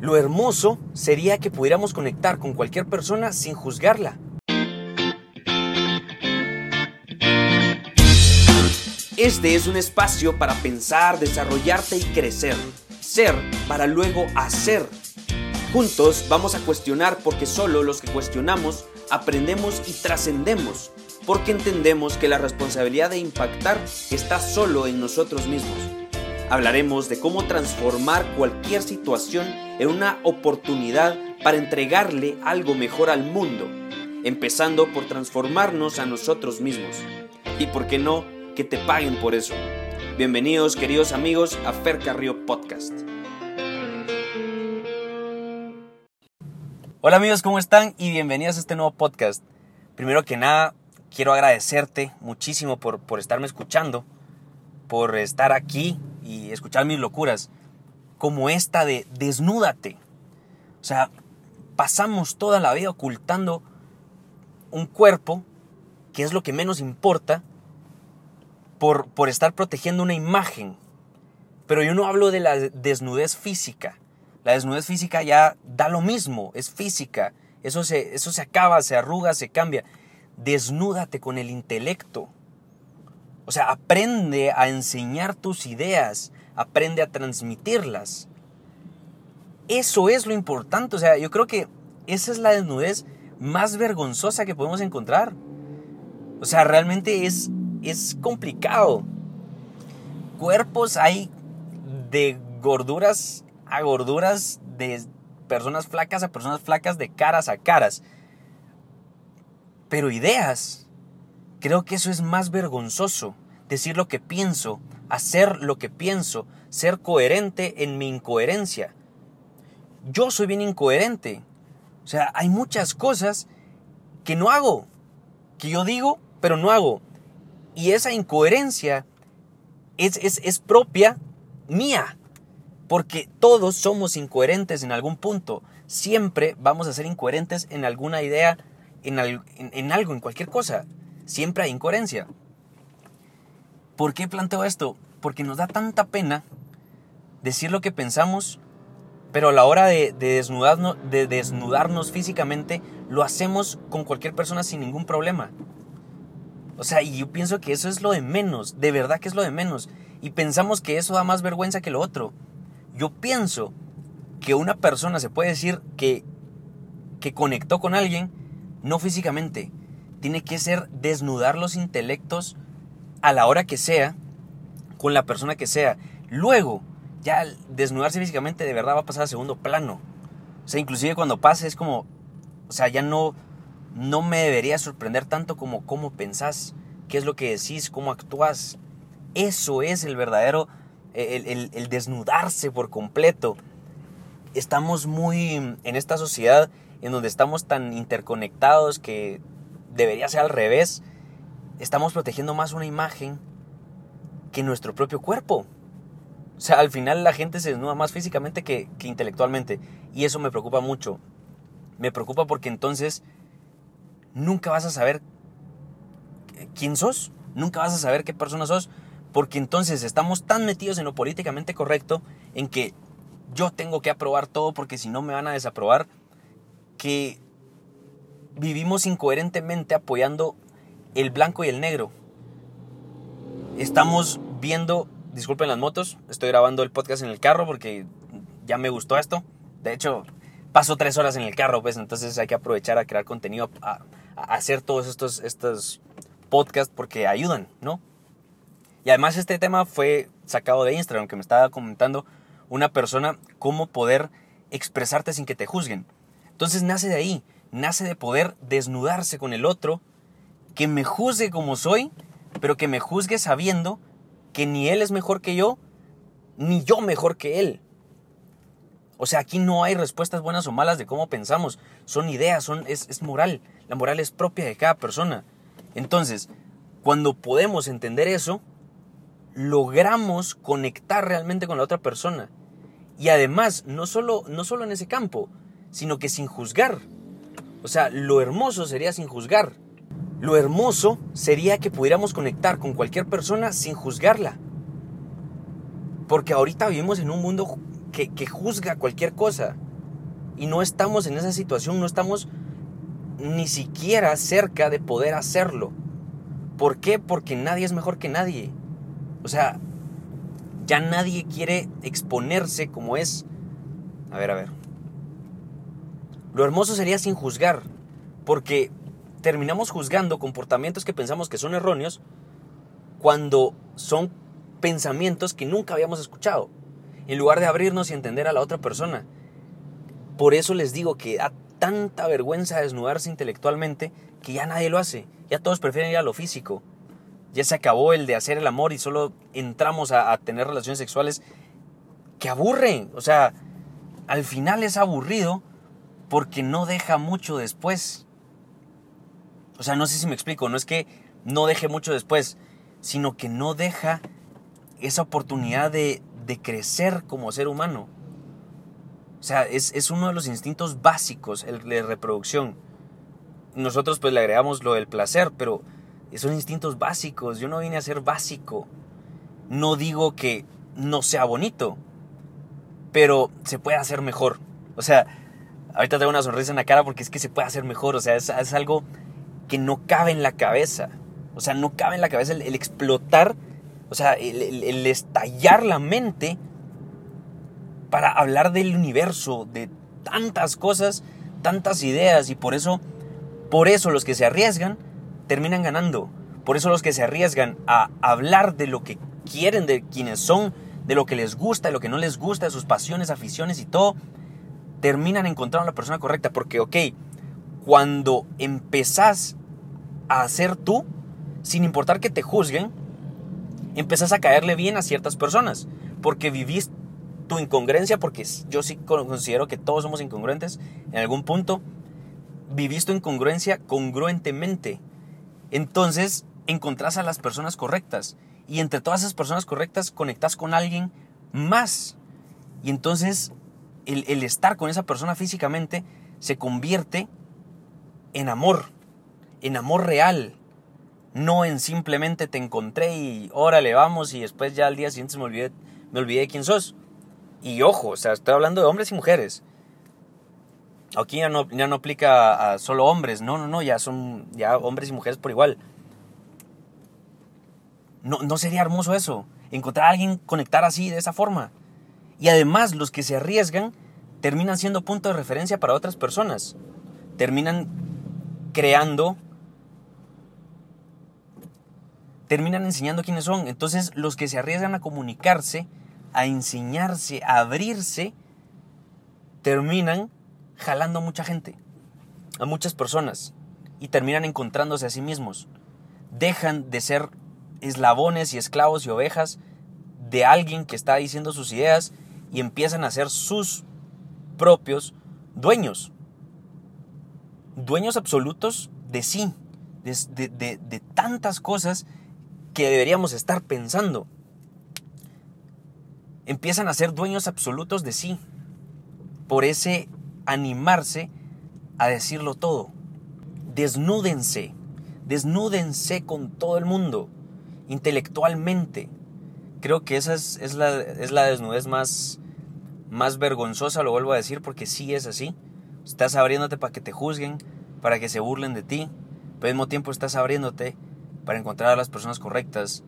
Lo hermoso sería que pudiéramos conectar con cualquier persona sin juzgarla. Este es un espacio para pensar, desarrollarte y crecer. Ser para luego hacer. Juntos vamos a cuestionar porque solo los que cuestionamos aprendemos y trascendemos. Porque entendemos que la responsabilidad de impactar está solo en nosotros mismos. Hablaremos de cómo transformar cualquier situación en una oportunidad para entregarle algo mejor al mundo, empezando por transformarnos a nosotros mismos. Y por qué no, que te paguen por eso. Bienvenidos queridos amigos a Fer Carrillo Podcast. Hola amigos, ¿cómo están? Y bienvenidos a este nuevo podcast. Primero que nada, quiero agradecerte muchísimo por, por estarme escuchando, por estar aquí y escuchar mis locuras, como esta de desnúdate. O sea, pasamos toda la vida ocultando un cuerpo, que es lo que menos importa, por, por estar protegiendo una imagen. Pero yo no hablo de la desnudez física. La desnudez física ya da lo mismo, es física. Eso se, eso se acaba, se arruga, se cambia. Desnúdate con el intelecto. O sea, aprende a enseñar tus ideas, aprende a transmitirlas. Eso es lo importante. O sea, yo creo que esa es la desnudez más vergonzosa que podemos encontrar. O sea, realmente es, es complicado. Cuerpos hay de gorduras a gorduras, de personas flacas a personas flacas, de caras a caras. Pero ideas, creo que eso es más vergonzoso decir lo que pienso, hacer lo que pienso, ser coherente en mi incoherencia. Yo soy bien incoherente. O sea, hay muchas cosas que no hago, que yo digo, pero no hago. Y esa incoherencia es, es, es propia mía, porque todos somos incoherentes en algún punto. Siempre vamos a ser incoherentes en alguna idea, en, en, en algo, en cualquier cosa. Siempre hay incoherencia. ¿Por qué planteo esto? Porque nos da tanta pena decir lo que pensamos, pero a la hora de, desnudarnos, de desnudarnos físicamente, lo hacemos con cualquier persona sin ningún problema. O sea, y yo pienso que eso es lo de menos, de verdad que es lo de menos. Y pensamos que eso da más vergüenza que lo otro. Yo pienso que una persona se puede decir que, que conectó con alguien, no físicamente. Tiene que ser desnudar los intelectos a la hora que sea, con la persona que sea. Luego, ya desnudarse físicamente de verdad va a pasar a segundo plano. O sea, inclusive cuando pase es como, o sea, ya no, no me debería sorprender tanto como cómo pensás, qué es lo que decís, cómo actúas. Eso es el verdadero, el, el desnudarse por completo. Estamos muy en esta sociedad en donde estamos tan interconectados que debería ser al revés estamos protegiendo más una imagen que nuestro propio cuerpo. O sea, al final la gente se desnuda más físicamente que, intelectualmente. Y eso me preocupa mucho. Me preocupa porque entonces nunca vas a saber quién sos. Nunca vas a saber qué persona sos. Porque entonces estamos tan metidos en lo políticamente correcto, en que yo tengo que aprobar todo porque si no me van a desaprobar, que vivimos incoherentemente apoyando el blanco y el negro. Estamos viendo, disculpen las motos, estoy grabando el podcast en el carro porque ya me gustó esto. De hecho, paso tres horas en el carro, pues entonces hay que aprovechar a crear contenido, a, hacer todos estos, estos podcasts porque ayudan, ¿no? Y además este tema fue sacado de Instagram, que me estaba comentando una persona cómo poder expresarte sin que te juzguen. Entonces nace de ahí, nace de poder desnudarse con el otro que me juzgue como soy, pero que me juzgue sabiendo que ni él es mejor que yo, ni yo mejor que él. O sea, aquí no hay respuestas buenas o malas de cómo pensamos, son ideas, son, es, es moral, la moral es propia de cada persona. Entonces, cuando podemos entender eso, logramos conectar realmente con la otra persona. Y además, no solo, no solo en ese campo, sino que sin juzgar. O sea, lo hermoso sería sin juzgar. Lo hermoso sería que pudiéramos conectar con cualquier persona sin juzgarla. Porque ahorita vivimos en un mundo que, juzga cualquier cosa. Y no estamos en esa situación, no estamos ni siquiera cerca de poder hacerlo. ¿Por qué? Porque nadie es mejor que nadie. O sea, ya nadie quiere exponerse como es. A ver, a ver. Lo hermoso sería sin juzgar, porque terminamos juzgando comportamientos que pensamos que son erróneos cuando son pensamientos que nunca habíamos escuchado, en lugar de abrirnos y entender a la otra persona. Por eso les digo que da tanta vergüenza desnudarse intelectualmente que ya nadie lo hace, ya todos prefieren ir a lo físico. Ya se acabó el de hacer el amor y solo entramos a, tener relaciones sexuales que aburren. O sea, al final es aburrido porque no deja mucho después. O sea, no sé si me explico, no es que no deje mucho después, sino que no deja esa oportunidad de, crecer como ser humano. O sea, es, uno de los instintos básicos, el de reproducción. Nosotros pues le agregamos lo del placer, pero son instintos básicos. Yo no vine a ser básico. No digo que no sea bonito, pero se puede hacer mejor. O sea, ahorita tengo una sonrisa en la cara porque es que se puede hacer mejor. O sea, es, algo que no cabe en la cabeza. O sea, no cabe en la cabeza el explotar o sea, el, estallar la mente para hablar del universo, de tantas cosas, tantas ideas y por eso, por eso los que se arriesgan terminan ganando. Por eso los que se arriesgan a hablar de lo que quieren, de quienes son, de lo que les gusta, de lo que no les gusta, de sus pasiones, aficiones y todo, terminan encontrando a la persona correcta. Porque, ok, cuando empezás a hacer tú, sin importar que te juzguen, empezás a caerle bien a ciertas personas, porque vivís tu incongruencia, porque yo sí considero que todos somos incongruentes en algún punto, vivís tu incongruencia congruentemente. Entonces encontrás a las personas correctas y entre todas esas personas correctas conectás con alguien más. Y entonces el, el estar con esa persona físicamente se convierte en amor, en amor real, no en simplemente te encontré y órale, vamos y después ya al día siguiente me olvidé, me olvidé de quién sos. Y ojo, o sea, estoy hablando de hombres y mujeres. Aquí ya no, ya no aplica a solo hombres, no, no, no, ya son ya hombres y mujeres por igual. No, no sería hermoso eso, encontrar a alguien conectar así, de esa forma. Y además los que se arriesgan terminan siendo punto de referencia para otras personas. Terminan creando terminan enseñando quiénes son. Entonces los que se arriesgan a comunicarse, a enseñarse, a abrirse, terminan jalando a mucha gente, a muchas personas, y terminan encontrándose a sí mismos. Dejan de ser eslabones y esclavos y ovejas de alguien que está diciendo sus ideas y empiezan a ser sus propios dueños. Dueños absolutos de sí, de, de tantas cosas que deberíamos estar pensando. Empiezan a ser dueños absolutos de sí, por ese animarse a decirlo todo. Desnúdense, desnúdense con todo el mundo, intelectualmente. Creo que esa es, la, es la, desnudez más, más vergonzosa, lo vuelvo a decir, porque sí es así. Estás abriéndote para que te juzguen, para que se burlen de ti, pero al mismo tiempo estás abriéndote para encontrar a las personas correctas,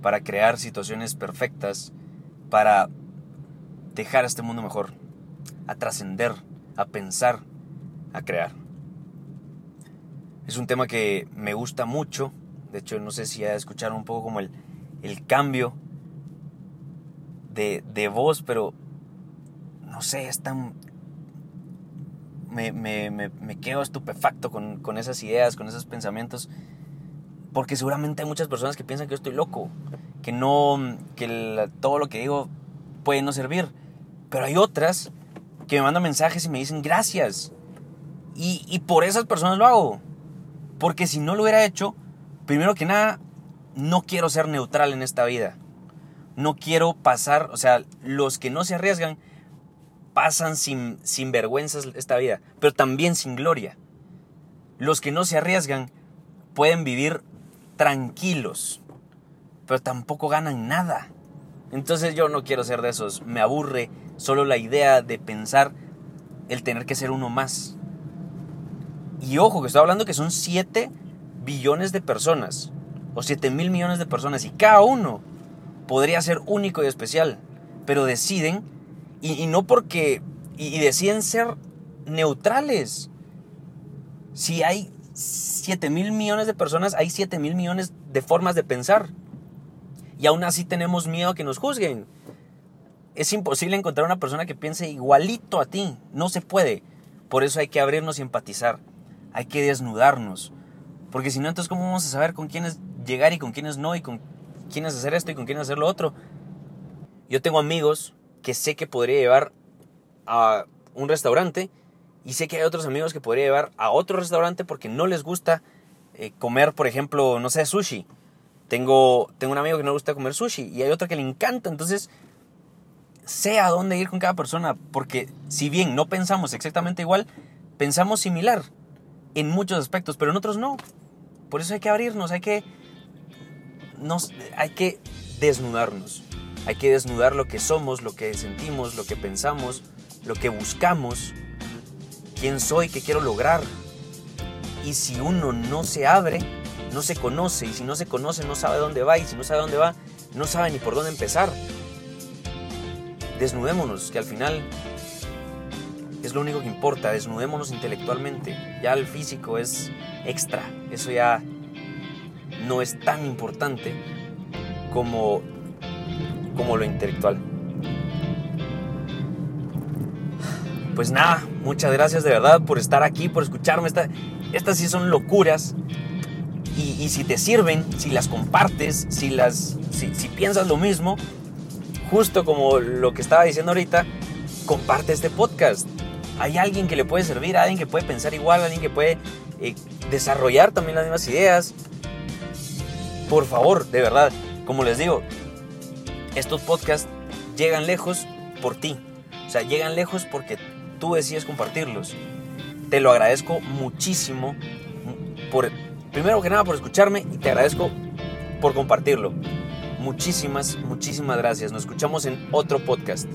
para crear situaciones perfectas, para dejar este mundo mejor, a trascender, a pensar, a crear. Es un tema que me gusta mucho, de hecho no sé si ya escucharon un poco como el, el cambio de, de, voz, pero no sé, es tan... Me, me, me, me quedo estupefacto con, con esas ideas, con esos pensamientos porque seguramente hay muchas personas que piensan que yo estoy loco, que no, que todo lo que digo puede no servir. Pero hay otras que me mandan mensajes y me dicen gracias. Y, y por esas personas lo hago. Porque si no lo hubiera hecho, primero que nada, no quiero ser neutral en esta vida. No quiero pasar, o sea, los que no se arriesgan pasan sin, sin vergüenzas esta vida, pero también sin gloria. Los que no se arriesgan pueden vivir tranquilos, pero tampoco ganan nada. Entonces yo no quiero ser de esos, me aburre solo la idea de pensar el tener que ser uno más. Y ojo, que estoy hablando que son 7 billones de personas, o 7 mil millones de personas, y cada uno podría ser único y especial, pero deciden, y, no porque, y, deciden ser neutrales. Si hay 7 mil millones de personas, hay 7 mil millones de formas de pensar. Y aún así tenemos miedo a que nos juzguen. Es imposible encontrar una persona que piense igualito a ti. No se puede. Por eso hay que abrirnos y empatizar. Hay que desnudarnos. Porque si no, entonces, ¿cómo vamos a saber con quiénes llegar y con quiénes no? Y con quiénes hacer esto y con quiénes hacer lo otro. Yo tengo amigos que sé que podría llevar a un restaurante y sé que hay otros amigos que podría llevar a otro restaurante porque no les gusta eh, comer, por ejemplo, no sé, sushi. Tengo, tengo un amigo que no le gusta comer sushi y hay otro que le encanta. Entonces, sé a dónde ir con cada persona, porque si bien no pensamos exactamente igual, pensamos similar en muchos aspectos, pero en otros no. Por eso hay que abrirnos, hay que, nos, hay que desnudarnos. Hay que desnudar lo que somos, lo que sentimos, lo que pensamos, lo que buscamos, quién soy, qué quiero lograr. Y si uno no se abre, no se conoce, y si no se conoce, no sabe dónde va, y si no sabe dónde va, no sabe ni por dónde empezar desnudémonos, que al final es lo único que importa, desnudémonos intelectualmente. Ya el físico es extra, eso ya no es tan importante como, como lo intelectual. Pues nada, muchas gracias de verdad por estar aquí, por escucharme. estas sí son locuras. Y, si te sirven, si las compartes, si, las, si piensas lo mismo, justo como lo que estaba diciendo ahorita, comparte este podcast. Hay alguien que le puede servir, alguien que puede pensar igual, alguien que puede eh, desarrollar también las mismas ideas. Por favor, de verdad, como les digo, estos podcasts llegan lejos por ti. O sea, llegan lejos porque tú decides compartirlos. Te lo agradezco muchísimo por, primero que nada, por escucharme y te agradezco por compartirlo. Muchísimas, muchísimas gracias. Nos escuchamos en otro podcast.